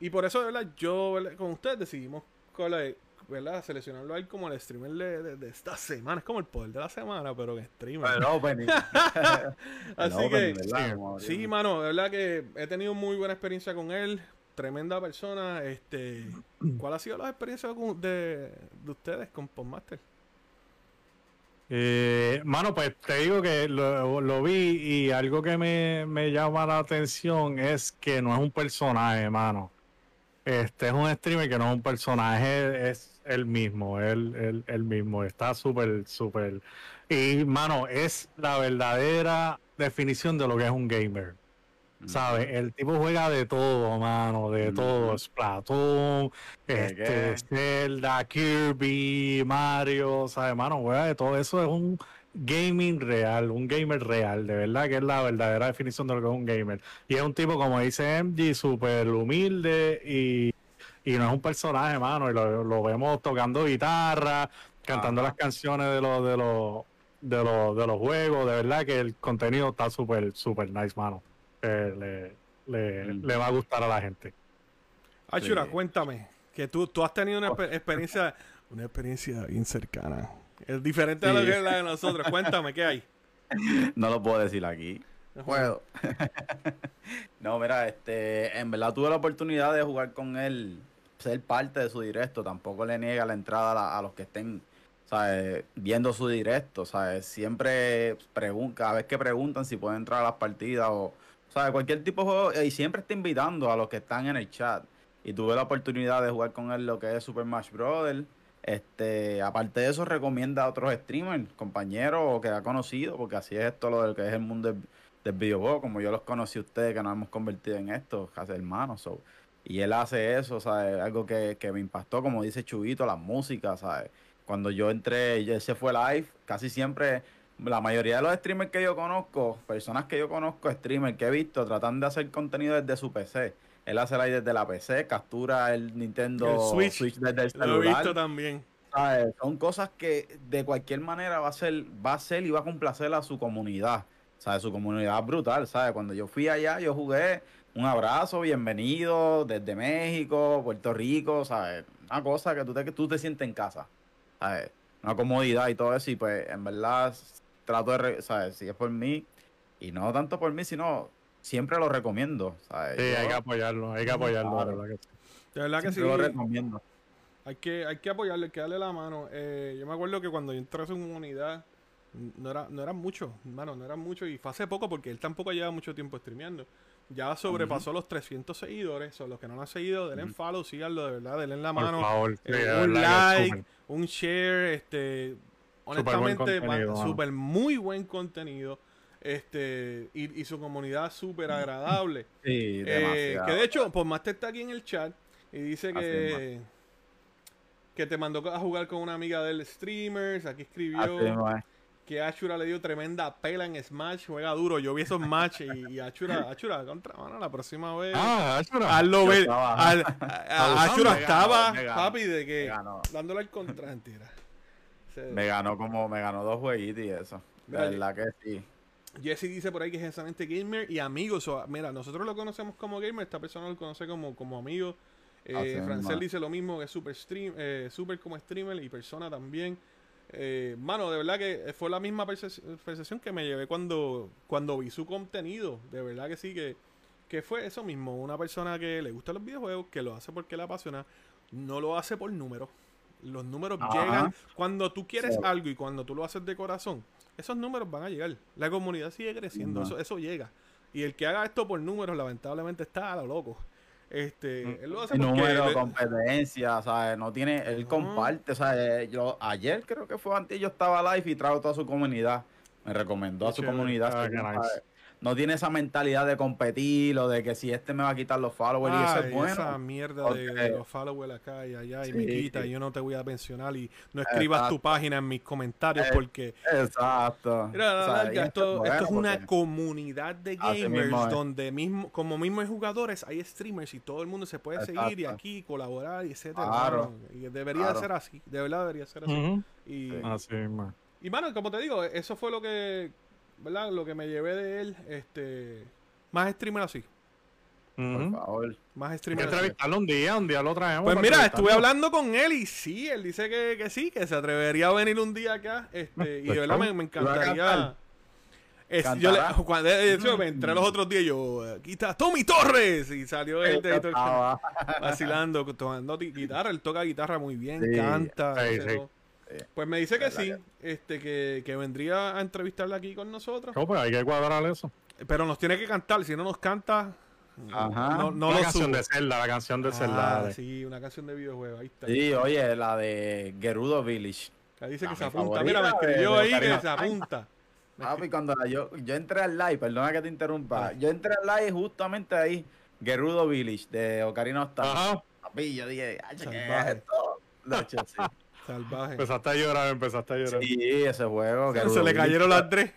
Y por eso, ¿verdad? Yo, ¿verdad? con ustedes decidimos con la- ¿verdad? seleccionarlo a él como el streamer de, de- de esta semana. Es como el poder de la semana, pero en streamer. El opening. <laughs> Así El que, sí, Sí, mano, de verdad que he tenido muy buena experiencia con él. Tremenda persona. Este, <clears throat> ¿Cuál ha sido la experiencia de, de ustedes con Podmaster? Eh, mano, pues te digo que lo, lo vi y algo que me, me llama la atención es que no es un personaje, mano. Este es un streamer que no es un personaje, es el mismo, él, él, él mismo. Está súper, súper. Y, mano, es la verdadera definición de lo que es un gamer. ¿Sabes? El tipo juega de todo, mano, de Ujú. todo. Splatoon, ¿Qué, este? Zelda, Kirby, Mario, ¿sabes? Mano, juega de todo. Eso es un gaming real, un gamer real, de verdad que es la verdadera definición de lo que es un gamer. Y es un tipo, como dice MG, súper humilde y, y no es un personaje, mano. Y lo, lo vemos tocando guitarra, cantando Ajá. las canciones de los, de los, de los, de los juegos. De verdad que el contenido está súper, súper nice, mano. Eh, le, le, Mm. le va a gustar a la gente. Achura, Sí. cuéntame. Que tú, tú has tenido una exper- experiencia, una experiencia bien cercana. Es diferente a lo Sí. que es la de nosotros. Cuéntame, ¿qué hay? <laughs> No lo puedo decir aquí. Ajá. Puedo. <laughs> no, mira, este, en verdad tuve la oportunidad de jugar con él, ser parte de su directo. Tampoco le niega la entrada a, la- a los que estén, ¿sabes? Viendo su directo, ¿sabes? Siempre cada vez que preguntan si pueden entrar a las partidas o, ¿sabes? Cualquier tipo de juego, y siempre está invitando a los que están en el chat. Y tuve la oportunidad de jugar con él lo que es Super Smash Brothers. Este, aparte de eso, recomienda a otros streamers, compañeros que ha conocido, porque así es esto lo del que es el mundo del, del videojuego, como yo los conocí a ustedes, que nos hemos convertido en esto, casi hermanos. so. Y él hace eso, ¿sabes? Algo que, que me impactó, como dice Chubito, la música, ¿sabes? Cuando yo entré él se fue live, casi siempre, la mayoría de los streamers que yo conozco, personas que yo conozco, streamers que he visto, tratan de hacer contenido desde su PC. Él hace live desde la PC, captura el Nintendo El Switch. desde el Lo he celular. visto también. ¿sabes? Son cosas que de cualquier manera va a ser, va a ser y va a complacer a su comunidad. ¿Sabes? Su comunidad es brutal, ¿sabes? Cuando yo fui allá, yo jugué un abrazo, bienvenido desde México, Puerto Rico, ¿sabes? Una cosa que tú te, que tú te sientes en casa, ¿sabes? Una comodidad y todo eso, y pues en verdad trato de, ¿sabes? Si es por mí, y no tanto por mí, sino siempre lo recomiendo, ¿sabes? Sí, Yo hay que apoyarlo, hay que apoyarlo, Claro. de verdad que sí. De verdad que sí. siempre lo recomiendo. Hay que, hay que apoyarle, hay que darle la mano. Eh, yo me acuerdo que cuando yo entré a su comunidad, no era, no eran muchos, hermano, no eran muchos. Y fue hace poco porque él tampoco lleva mucho tiempo streameando. Ya sobrepasó los 300 seguidores. Son los que no lo han seguido, denle en follow, síganlo, de verdad, denle en la Por mano. favor, sí, eh, un like, un share, este, honestamente, súper muy buen contenido. Este, y, y su comunidad súper <laughs> agradable. Sí, Eh, que de hecho, por más te está aquí en el chat y dice que, que te mandó a jugar con una amiga del streamers. Aquí escribió. Que Ashura le dio tremenda pela en Smash, juega duro. Yo vi esos matches y, y Ashura, Ashura, contra, mano, la próxima vez. Ah, Ashura. Hazlo yo ver. estaba- al- a- a- Abusando, Ashura estaba, me ganó, papi, de que dándole al contra, mentira. Se- Me ganó como, me ganó dos jueguitos y eso. De Mira, verdad que sí. Jesse dice por ahí que es excelente gamer y amigo. So, mira, nosotros lo conocemos como gamer, esta persona lo conoce como, como amigo. Eh, Francel dice lo mismo, que es super, stream, eh, super como streamer y persona también. Eh, mano, de verdad que fue la misma perce- percepción que me llevé cuando, cuando vi su contenido. De verdad que sí, que, que fue eso mismo. Una persona que le gustan los videojuegos, que lo hace porque le apasiona, no lo hace por números. Los números Ajá. llegan cuando tú quieres Sí. algo y cuando tú lo haces de corazón. Esos números van a llegar. La comunidad sigue creciendo. Eso, eso llega. Y el que haga esto por números, lamentablemente, está a lo loco. Este, Mm. él lo hace Número, le- competencia, ¿sabes? No tiene, él No. comparte, ¿sabes? Yo, ayer creo que fue antes, yo estaba live y trajo toda su comunidad. Me recomendó a su chévere. comunidad. Ah, No tiene esa mentalidad de competir o de que si este me va a quitar los followers y eso es bueno. esa mierda de, porque- de los followers acá y allá y Sí. me quita y yo no te voy a mencionar y no escribas tu Exacto. página en mis comentarios Eh, porque Exacto. Mira, la y eso esto, bueno esto es una porque- comunidad de gamers mismo donde mismo, como mismo hay jugadores, hay streamers y todo el mundo se puede seguir y Exacto. aquí colaborar y etcétera. Claro. Y debería Claro. ser así, de verdad debería ser así. Ujú. Y, Sí. Así mismo. y mano, como te digo, eso fue lo que, ¿verdad? Lo que me llevé de él, este, más streamer así, Por Ujú. favor. más streamer entrevistarlo un día, un día lo traemos. Pues mira, estuve hablando con él y sí, él dice que, que sí, que se atrevería a venir un día acá. Este, y de Pues verdad me, claro. me ¿Tú vas a encantaría. Es- yo le- <laughs> cuando, me entré los otros días yo, aquí está Tommy Torres. Y salió él de, vacilando, tomando guitarra. Él toca guitarra muy bien, Sí, canta. sí, sí. Sí. Pues me dice que sí, este, que, que vendría a entrevistarla aquí con nosotros. No, pues hay que cuadrar eso. Pero nos tiene que cantar, si no nos canta, Ajá. no, no la lo canción subo. de Zelda, la canción de Ah, Zelda. de- sí, una canción de videojuego, ahí está. Sí, oye, la de Gerudo Village. Ahí dice que se apunta. Mira, me escribió de ahí que se apunta. Papi, cuando la- yo, yo entré al live, perdona que te interrumpa. Ah. Yo entré al live justamente ahí, Gerudo Village, de Ocarina of Time. Papi, yo dije, ay, ¿qué es esto? Hecho, sí. <laughs> Salvaje. Empezaste a llorar, empezaste a llorar. Sí, ese juego. se le cayeron las tres.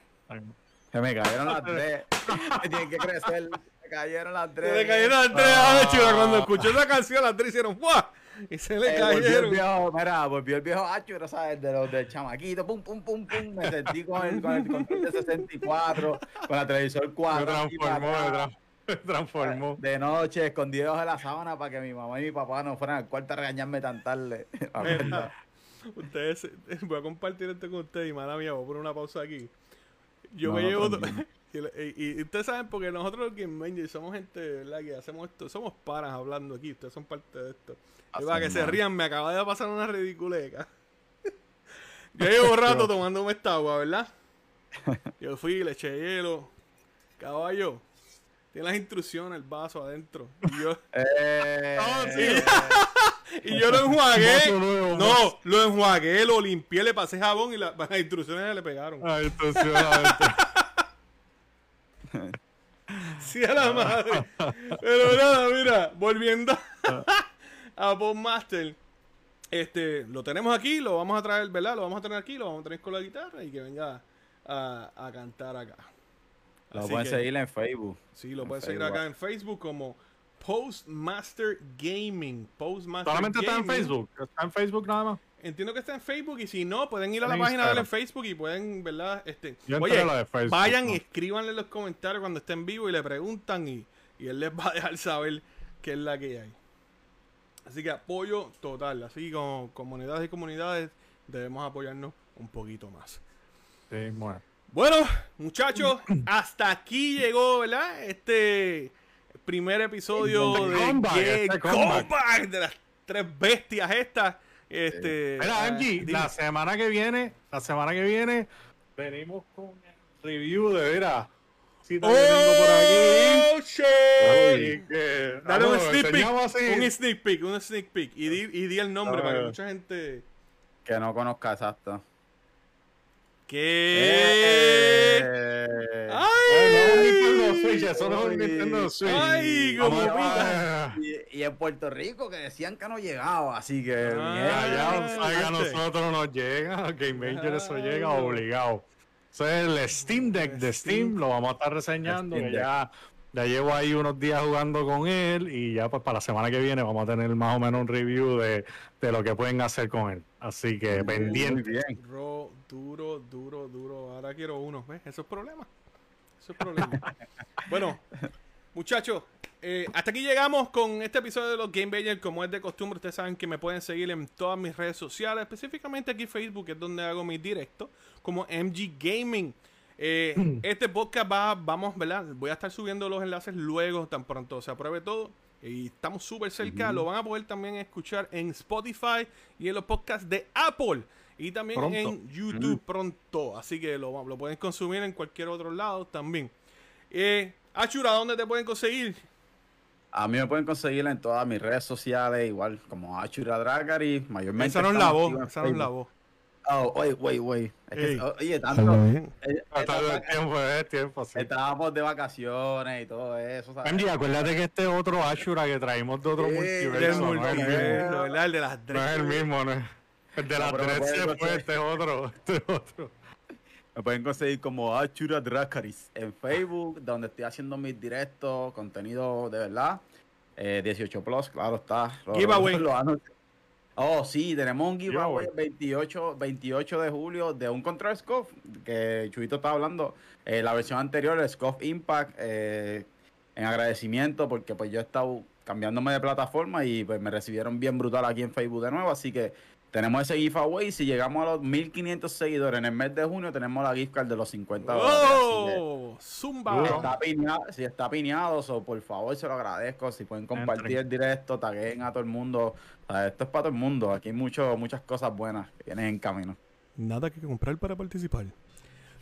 Se me cayeron las tres. <laughs> Me tienen que crecer. Se cayeron las tres. Se le cayeron las tres. Ah. Ah, chico, cuando escuchó esa canción, las tres hicieron ¡Fua! Y se le Eh, volvió el cayeron. viejo, mira, volvió el viejo Achura, ¿sabes? De los del chamaquito, pum, pum, pum, pum. Me sentí con el, con el control de 64, con la televisor Me 4. transformó, me, tra- <laughs> Se transformó. De noche, escondido debajo de la sábana para que mi mamá y mi papá no fueran al cuarto a regañarme tan tarde. <laughs> Ustedes, <laughs> voy a compartir esto con ustedes y mala mía, voy a poner una pausa aquí. Yo No, me llevo. <laughs> y, y- y ustedes saben, porque nosotros los Game Rangers somos gente, ¿verdad? Que hacemos esto, somos panas hablando aquí, ustedes son parte de esto. Y para que se rían, me acaba de pasar una ridiculeca. <laughs> Yo llevo rato tomándome esta agua, ¿verdad? Yo fui, le eché hielo. Caballo, tiene las instrucciones, el vaso adentro. Y yo, <laughs> Eh, sí. <laughs> y yo lo enjuagué. Nuevo, No, lo enjuagué, lo limpié, le pasé jabón y la- <laughs> las instrucciones le pegaron. Ay, entonces, obviamente. Sí, a la madre. Pero nada, mira, volviendo a Podmaster. Este, lo tenemos aquí, lo vamos a traer, ¿verdad? Lo vamos a tener aquí, lo vamos a tener con la guitarra y que venga a, a cantar acá. Lo Así pueden que- seguir en Facebook. Sí, lo en pueden seguir acá en Facebook como Postmaster Gaming. Postmaster Solamente está en Gaming. Facebook. Está en Facebook nada más. Entiendo que está en Facebook y si no, pueden ir a la En página de él en. Facebook y pueden, ¿verdad? Este, Yo oye, la de Facebook, vayan ¿no? y escríbanle en los comentarios cuando esté en vivo y le preguntan y, y él les <laughs> va a dejar saber qué es la que hay. Así que apoyo total. Así como comunidades y comunidades debemos apoyarnos un poquito más. Sí, bueno. Bueno, muchachos, hasta aquí llegó, ¿verdad? Este primer episodio de comeback, Game este comeback. Comeback de las tres bestias estas. Este, Mira, ah, dime. la semana que viene, la semana que viene, venimos con el review de, cita que tengo por aquí. ¡Oh, shit! Que, Dale un sneak peek, un sneak peek, un sneak peek. Y di, y di el nombre para que mucha gente... Que no conozca exacto. ¿Qué? Eh, ¡Ay! Nintendo Switch, eso no es un Nintendo Switch. Ay, como y, y en Puerto Rico que decían que no llegaba, así que Ah. Allá a nosotros nos llega, Game Maker eso llega obligado. Eso es el Steam Deck de Steam, lo vamos a estar reseñando. Steam ya, ya llevo ahí unos días jugando con él y ya pues para la semana que viene vamos a tener más o menos un review de, de lo que pueden hacer con él. Así que Muy pendiente. bien. Ro, duro, duro, duro. Ahora quiero uno. ¿Ves? Eso es problema. Eso es problema. <laughs> bueno, muchachos, eh, hasta aquí llegamos con este episodio de los Game Bangers. Como es de costumbre, ustedes saben que me pueden seguir en todas mis redes sociales, específicamente aquí Facebook, que es donde hago mis directos, como MG Gaming. Eh, este podcast va, vamos, ¿verdad? Voy a estar subiendo los enlaces luego, tan pronto se apruebe todo. Y estamos súper cerca. Lo van a poder también escuchar en Spotify y en los podcasts de Apple. Y también Pronto. en YouTube pronto. Así que lo, lo pueden consumir en cualquier otro lado también. Eh, Achura, ¿dónde te pueden conseguir? A mí me pueden conseguir en todas mis redes sociales, igual como Achura Dragari, mayormente. Esa no es la voz. Esa no es la voz. Oh, wait, wait, wait. Es que, oye, tanto. eh, esta- tiempo, es tiempo, sí. Estábamos de vacaciones y todo eso. ¿sabes? MG, acuérdate que este otro Ashura que traímos de otro Sí, multiverso, no es el. ¿verdad? El de las No es el mismo, no es. El de No, las tres se fue, conseguir. este es otro. Este es otro. Me pueden conseguir como Achura Drakaris en Facebook, donde estoy haciendo mis directos, contenido de verdad. Eh, 18 plus, claro está. Lo- Giveaway. <laughs> lo anuncio. Oh, sí, tenemos un Giveaway. giveaway el 28, 28 de julio de un control Scoff, que Chuito estaba hablando. Eh, la versión anterior, el Scoff Impact, eh, en agradecimiento, porque pues yo he estado cambiándome de plataforma y pues me recibieron bien brutal aquí en Facebook de nuevo, así que tenemos ese giveaway. Si llegamos a los 1500 seguidores en el mes de junio, tenemos la gift card de los 50 dólares. ¡Oh! si ¡Zumba! está piñado, si está piñado, so, por favor se lo agradezco. Si pueden compartir Entren. el directo, taguen a todo el mundo. O sea, esto es para todo el mundo. Aquí hay mucho, muchas cosas buenas que vienen en camino. Nada que comprar para participar.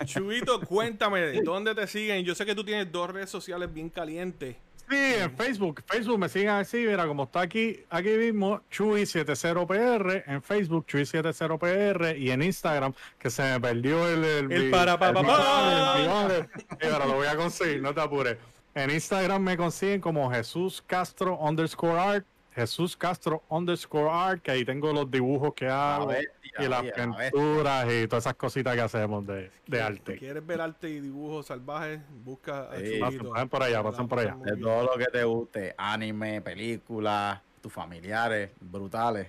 Chubito, cuéntame, ¿dónde te siguen? Yo sé que tú tienes dos redes sociales bien calientes. Sí, en Facebook. Facebook me siguen así, mira, como está aquí, aquí mismo, Chuy70PR, en Facebook, Chuy70PR, y en Instagram, que se me perdió el... El, El para, pa, el pa, el pero lo voy a conseguir, no te apures. En Instagram me consiguen como Jesús Castro underscore art, Jesús Castro underscore art, que ahí tengo los dibujos que hago, bestia, y las oye, la bestia. pinturas, y todas esas cositas que hacemos de, de Si arte. ¿Quieres ver arte y dibujos salvajes? Busca a Sí. Chubito. Pasen por allá, pasen por allá. De todo lo que te guste, anime, películas, tus familiares, brutales.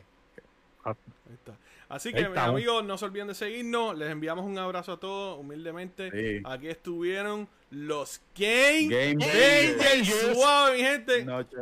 Ahí está. Así que, mis amigos, no se olviden de seguirnos. Les enviamos un abrazo a todos, humildemente. Sí. Aquí estuvieron los Game, Game Rangers. Rangers. Suave, mi gente. Noche.